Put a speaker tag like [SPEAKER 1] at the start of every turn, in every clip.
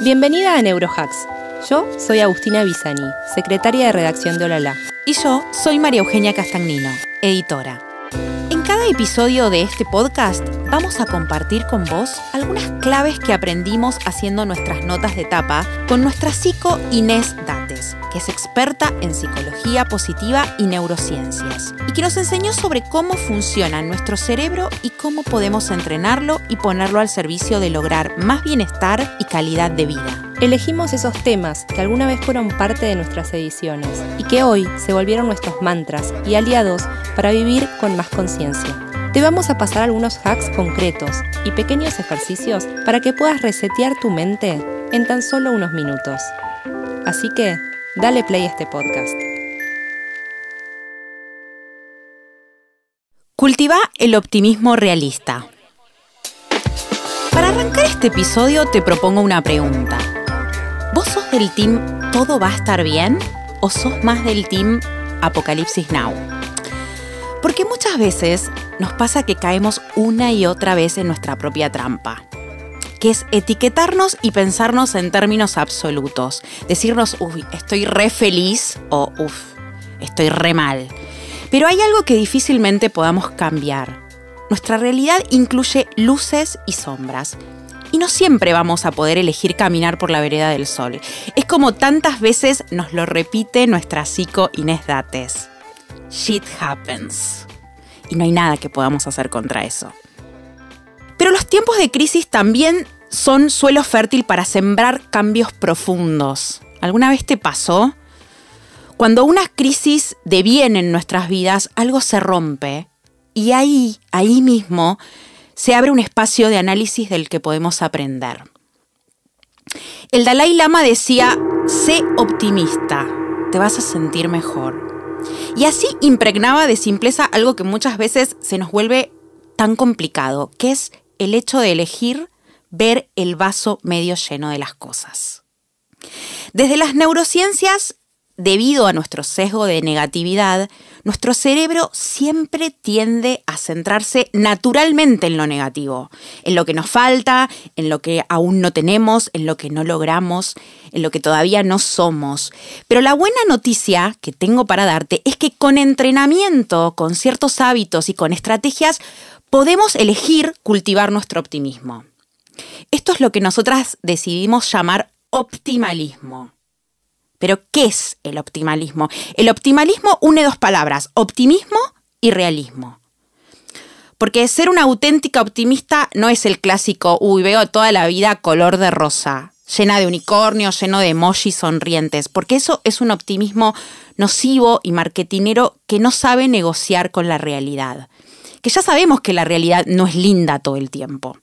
[SPEAKER 1] Bienvenida a Neurohacks. Yo soy Agustina Bisani, secretaria de redacción de Olala.
[SPEAKER 2] Y yo soy María Eugenia Castagnino, editora. En cada episodio de este podcast vamos a compartir con vos algunas claves que aprendimos haciendo nuestras notas de tapa con nuestra psico Inés Que es experta en psicología positiva y neurociencias, y que nos enseñó sobre cómo funciona nuestro cerebro y cómo podemos entrenarlo y ponerlo al servicio de lograr más bienestar y calidad de vida.
[SPEAKER 1] Elegimos esos temas que alguna vez fueron parte de nuestras ediciones y que hoy se volvieron nuestros mantras y aliados para vivir con más conciencia. Te vamos a pasar algunos hacks concretos y pequeños ejercicios para que puedas resetear tu mente en tan solo unos minutos. Así que, dale play a este podcast.
[SPEAKER 2] Cultiva el optimismo realista. Para arrancar este episodio te propongo una pregunta. ¿Vos sos del team todo va a estar bien o sos más del team Apocalipsis Now? Porque muchas veces nos pasa que caemos una y otra vez en nuestra propia trampa, que es etiquetarnos y pensarnos en términos absolutos. Decirnos, uy, estoy re feliz o uff, estoy re mal. Pero hay algo que difícilmente podamos cambiar. Nuestra realidad incluye luces y sombras. Y no siempre vamos a poder elegir caminar por la vereda del sol. Es como tantas veces nos lo repite nuestra psico Inés Dates. Shit happens. Y no hay nada que podamos hacer contra eso. Pero los tiempos de crisis también son suelo fértil para sembrar cambios profundos. ¿Alguna vez te pasó? Cuando una crisis deviene en nuestras vidas, algo se rompe y ahí, ahí mismo, se abre un espacio de análisis del que podemos aprender. El Dalai Lama decía, sé optimista, te vas a sentir mejor. Y así impregnaba de simpleza algo que muchas veces se nos vuelve tan complicado, que es el hecho de elegir ver el vaso medio lleno de las cosas. Desde las neurociencias debido a nuestro sesgo de negatividad, nuestro cerebro siempre tiende a centrarse naturalmente en lo negativo, en lo que nos falta, en lo que aún no tenemos, en lo que no logramos, en lo que todavía no somos. Pero la buena noticia que tengo para darte es que con entrenamiento, con ciertos hábitos y con estrategias, podemos elegir cultivar nuestro optimismo. Esto es lo que nosotras decidimos llamar optimalismo. Pero, ¿qué es el optimalismo? El optimalismo une dos palabras, optimismo y realismo. Porque ser una auténtica optimista no es el clásico, uy, veo toda la vida color de rosa, llena de unicornios, lleno de emojis sonrientes, porque eso es un optimismo nocivo y marketinero que no sabe negociar con la realidad. Que ya sabemos que la realidad no es linda todo el tiempo.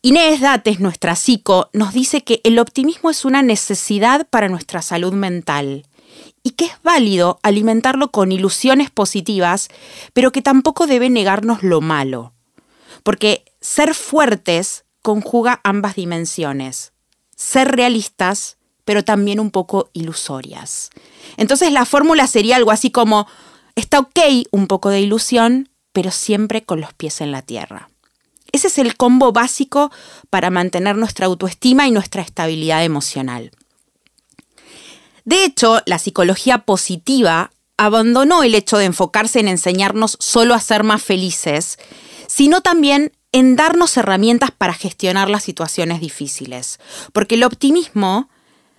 [SPEAKER 2] Inés Dates, nuestra psico, nos dice que el optimismo es una necesidad para nuestra salud mental y que es válido alimentarlo con ilusiones positivas, pero que tampoco debe negarnos lo malo. Porque ser fuertes conjuga ambas dimensiones. Ser realistas, pero también un poco ilusorias. Entonces la fórmula sería algo así como, está ok un poco de ilusión, pero siempre con los pies en la tierra. Ese es el combo básico para mantener nuestra autoestima y nuestra estabilidad emocional. De hecho, la psicología positiva abandonó el hecho de enfocarse en enseñarnos solo a ser más felices, sino también en darnos herramientas para gestionar las situaciones difíciles. Porque el optimismo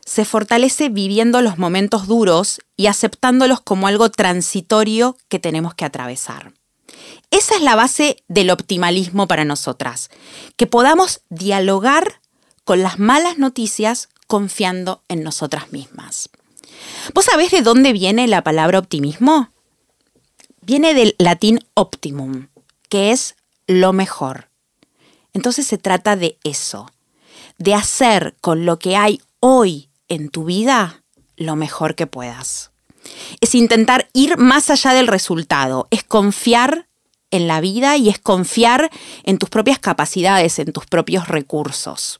[SPEAKER 2] se fortalece viviendo los momentos duros y aceptándolos como algo transitorio que tenemos que atravesar. Esa es la base del optimalismo para nosotras, que podamos dialogar con las malas noticias confiando en nosotras mismas. ¿Vos sabés de dónde viene la palabra optimismo? Viene del latín optimum, que es lo mejor. Entonces se trata de eso, de hacer con lo que hay hoy en tu vida lo mejor que puedas. Es intentar ir más allá del resultado, es confiar en la vida y es confiar en tus propias capacidades, en tus propios recursos.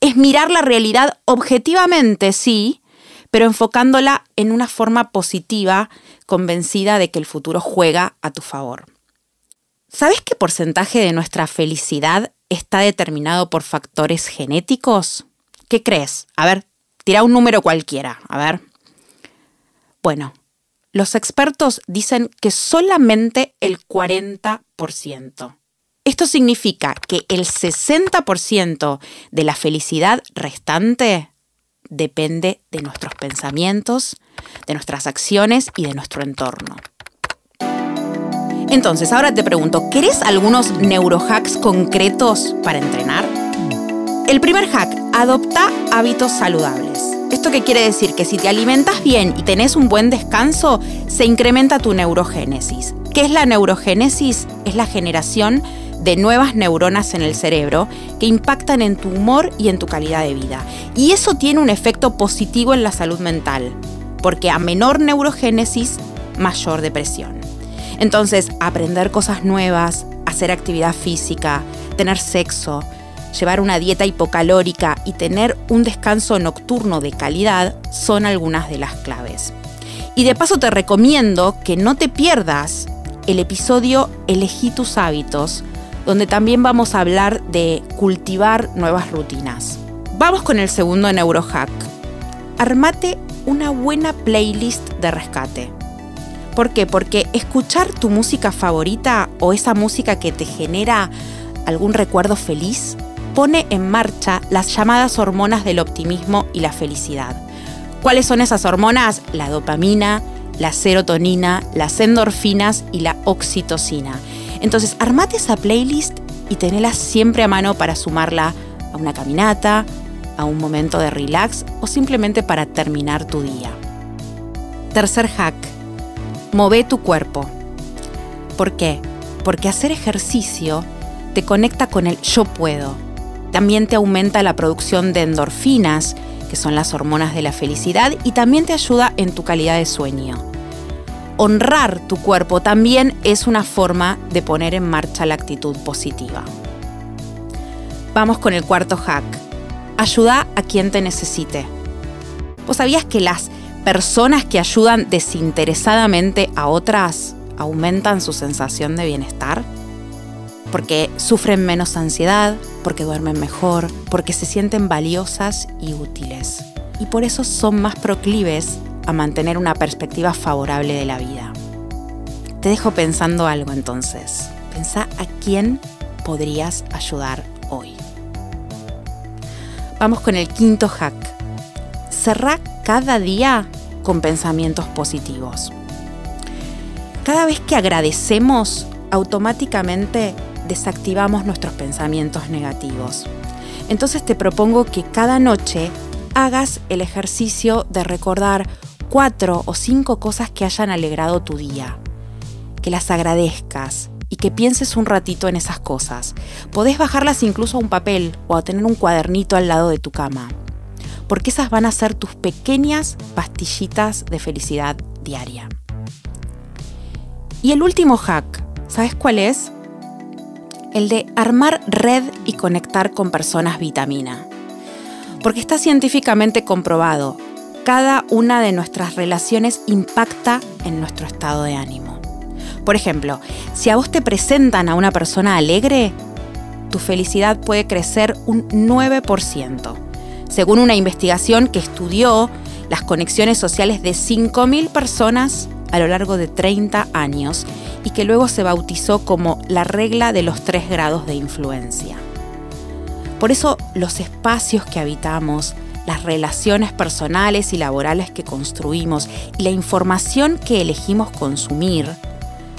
[SPEAKER 2] Es mirar la realidad objetivamente, sí, pero enfocándola en una forma positiva, convencida de que el futuro juega a tu favor. ¿Sabes qué porcentaje de nuestra felicidad está determinado por factores genéticos? ¿Qué crees? A ver, tira un número cualquiera. A ver. Bueno, los expertos dicen que solamente el 40%. Esto significa que el 60% de la felicidad restante depende de nuestros pensamientos, de nuestras acciones y de nuestro entorno. Entonces, ahora te pregunto, ¿querés algunos neurohacks concretos para entrenar? El primer hack, adopta hábitos saludables. ¿Esto qué quiere decir? Que si te alimentas bien y tenés un buen descanso, se incrementa tu neurogénesis. ¿Qué es la neurogénesis? Es la generación de nuevas neuronas en el cerebro que impactan en tu humor y en tu calidad de vida. Y eso tiene un efecto positivo en la salud mental, porque a menor neurogénesis, mayor depresión. Entonces, aprender cosas nuevas, hacer actividad física, tener sexo, llevar una dieta hipocalórica y tener un descanso nocturno de calidad son algunas de las claves. Y de paso te recomiendo que no te pierdas el episodio Elegí tus hábitos, donde también vamos a hablar de cultivar nuevas rutinas. Vamos con el segundo neurohack. Armate una buena playlist de rescate. ¿Por qué? Porque escuchar tu música favorita o esa música que te genera algún recuerdo feliz pone en marcha las llamadas hormonas del optimismo y la felicidad. ¿Cuáles son esas hormonas? La dopamina, la serotonina, las endorfinas y la oxitocina. Entonces, armate esa playlist y tenela siempre a mano para sumarla a una caminata, a un momento de relax o simplemente para terminar tu día. Tercer hack, move tu cuerpo. ¿Por qué? Porque hacer ejercicio te conecta con el yo puedo. También te aumenta la producción de endorfinas, que son las hormonas de la felicidad, y también te ayuda en tu calidad de sueño honrar tu cuerpo también es una forma de poner en marcha la actitud positiva. Vamos con el cuarto hack. Ayuda a quien te necesite. ¿Vos sabías que las personas que ayudan desinteresadamente a otras aumentan su sensación de bienestar? Porque sufren menos ansiedad, porque duermen mejor, porque se sienten valiosas y útiles. Y por eso son más proclives a mantener una perspectiva favorable de la vida. Te dejo pensando algo entonces. Pensá a quién podrías ayudar hoy. Vamos con el quinto hack. Cerrá cada día con pensamientos positivos. Cada vez que agradecemos, automáticamente desactivamos nuestros pensamientos negativos. Entonces te propongo que cada noche hagas el ejercicio de recordar cuatro o cinco cosas que hayan alegrado tu día. Que las agradezcas y que pienses un ratito en esas cosas. Podés bajarlas incluso a un papel o a tener un cuadernito al lado de tu cama. Porque esas van a ser tus pequeñas pastillitas de felicidad diaria. Y el último hack, ¿sabes cuál es? El de armar red y conectar con personas vitamina. Porque está científicamente comprobado cada una de nuestras relaciones impacta en nuestro estado de ánimo. Por ejemplo, si a vos te presentan a una persona alegre, tu felicidad puede crecer un 9%, según una investigación que estudió las conexiones sociales de 5.000 personas a lo largo de 30 años y que luego se bautizó como la regla de los tres grados de influencia. Por eso los espacios que habitamos, las relaciones personales y laborales que construimos y la información que elegimos consumir.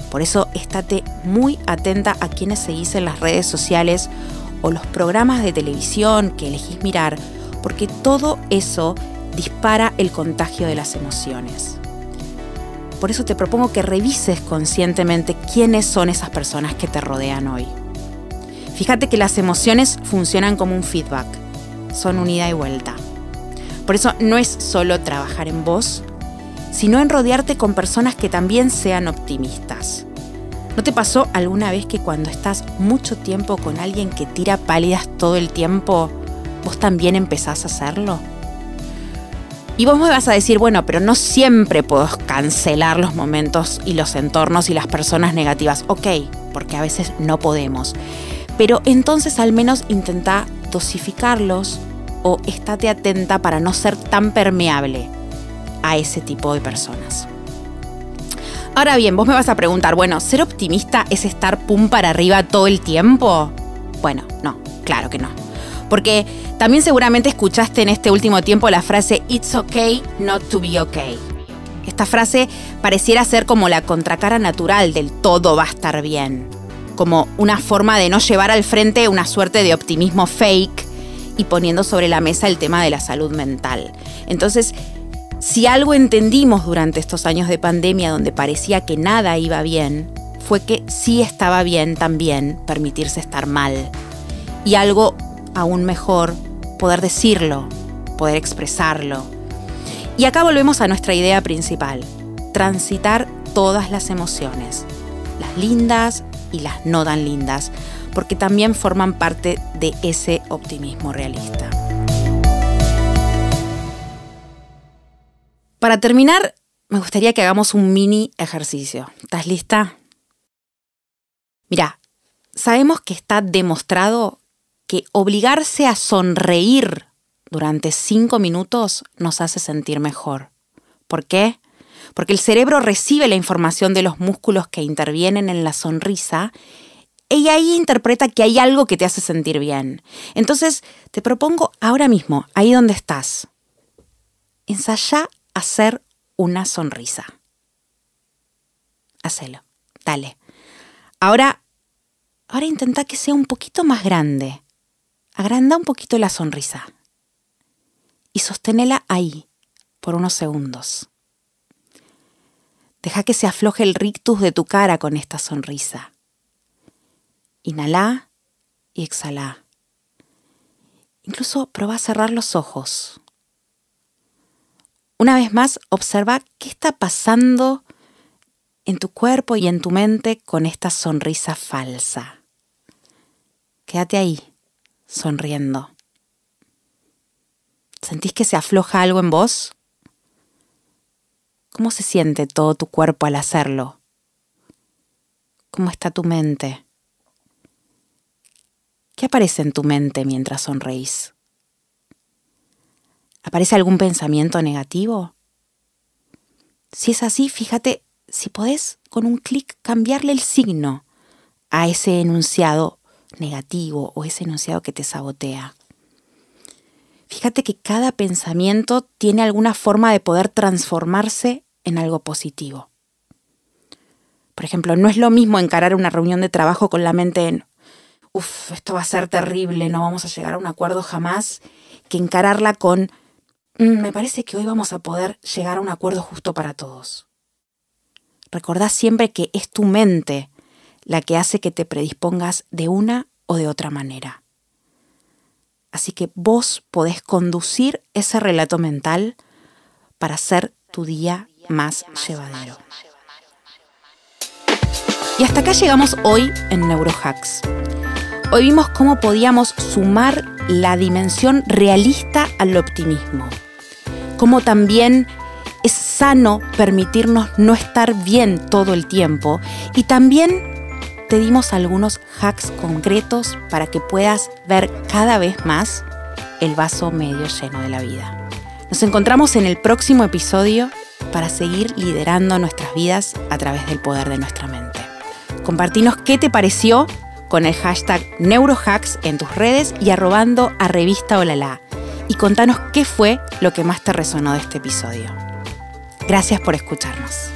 [SPEAKER 2] Por eso estate muy atenta a quienes seguís en las redes sociales o los programas de televisión que elegís mirar, porque todo eso dispara el contagio de las emociones. Por eso te propongo que revises conscientemente quiénes son esas personas que te rodean hoy. Fíjate que las emociones funcionan como un feedback, son unida y vuelta. Por eso no es solo trabajar en vos, sino en rodearte con personas que también sean optimistas. ¿No te pasó alguna vez que cuando estás mucho tiempo con alguien que tira pálidas todo el tiempo, vos también empezás a hacerlo? Y vos me vas a decir, bueno, pero no siempre puedo cancelar los momentos y los entornos y las personas negativas. Ok, porque a veces no podemos. Pero entonces al menos intenta dosificarlos o estate atenta para no ser tan permeable a ese tipo de personas. Ahora bien, vos me vas a preguntar, bueno, ¿ser optimista es estar pum para arriba todo el tiempo? Bueno, no, claro que no. Porque también seguramente escuchaste en este último tiempo la frase It's okay not to be okay. Esta frase pareciera ser como la contracara natural del todo va a estar bien, como una forma de no llevar al frente una suerte de optimismo fake y poniendo sobre la mesa el tema de la salud mental. Entonces, si algo entendimos durante estos años de pandemia donde parecía que nada iba bien, fue que sí estaba bien también permitirse estar mal. Y algo aún mejor, poder decirlo, poder expresarlo. Y acá volvemos a nuestra idea principal, transitar todas las emociones, las lindas y las no tan lindas, porque también forman parte de ese optimismo realista. Para terminar, me gustaría que hagamos un mini ejercicio. ¿Estás lista? Mira, sabemos que está demostrado que obligarse a sonreír durante cinco minutos nos hace sentir mejor. ¿Por qué? Porque el cerebro recibe la información de los músculos que intervienen en la sonrisa y ahí interpreta que hay algo que te hace sentir bien. Entonces, te propongo ahora mismo, ahí donde estás, ensaya hacer una sonrisa. Hacelo, dale. Ahora, ahora intenta que sea un poquito más grande. Agranda un poquito la sonrisa. Y sosténela ahí, por unos segundos. Deja que se afloje el rictus de tu cara con esta sonrisa. Inhala y exhala. Incluso prueba a cerrar los ojos. Una vez más, observa qué está pasando en tu cuerpo y en tu mente con esta sonrisa falsa. Quédate ahí, sonriendo. ¿Sentís que se afloja algo en vos? ¿Cómo se siente todo tu cuerpo al hacerlo? ¿Cómo está tu mente? ¿Qué aparece en tu mente mientras sonreís? ¿Aparece algún pensamiento negativo? Si es así, fíjate si podés con un clic cambiarle el signo a ese enunciado negativo o ese enunciado que te sabotea. Fíjate que cada pensamiento tiene alguna forma de poder transformarse en algo positivo. Por ejemplo, no es lo mismo encarar una reunión de trabajo con la mente en Uf, esto va a ser terrible, no vamos a llegar a un acuerdo jamás, que encararla con, mm, me parece que hoy vamos a poder llegar a un acuerdo justo para todos. Recordá siempre que es tu mente la que hace que te predispongas de una o de otra manera. Así que vos podés conducir ese relato mental para hacer tu día más llevadero. Y hasta acá llegamos hoy en Neurohacks. Hoy vimos cómo podíamos sumar la dimensión realista al optimismo. Cómo también es sano permitirnos no estar bien todo el tiempo. Y también te dimos algunos hacks concretos para que puedas ver cada vez más el vaso medio lleno de la vida. Nos encontramos en el próximo episodio para seguir liderando nuestras vidas a través del poder de nuestra mente. Compartinos qué te pareció con el hashtag neurohacks en tus redes y arrobando a revista Olala. Y contanos qué fue lo que más te resonó de este episodio. Gracias por escucharnos.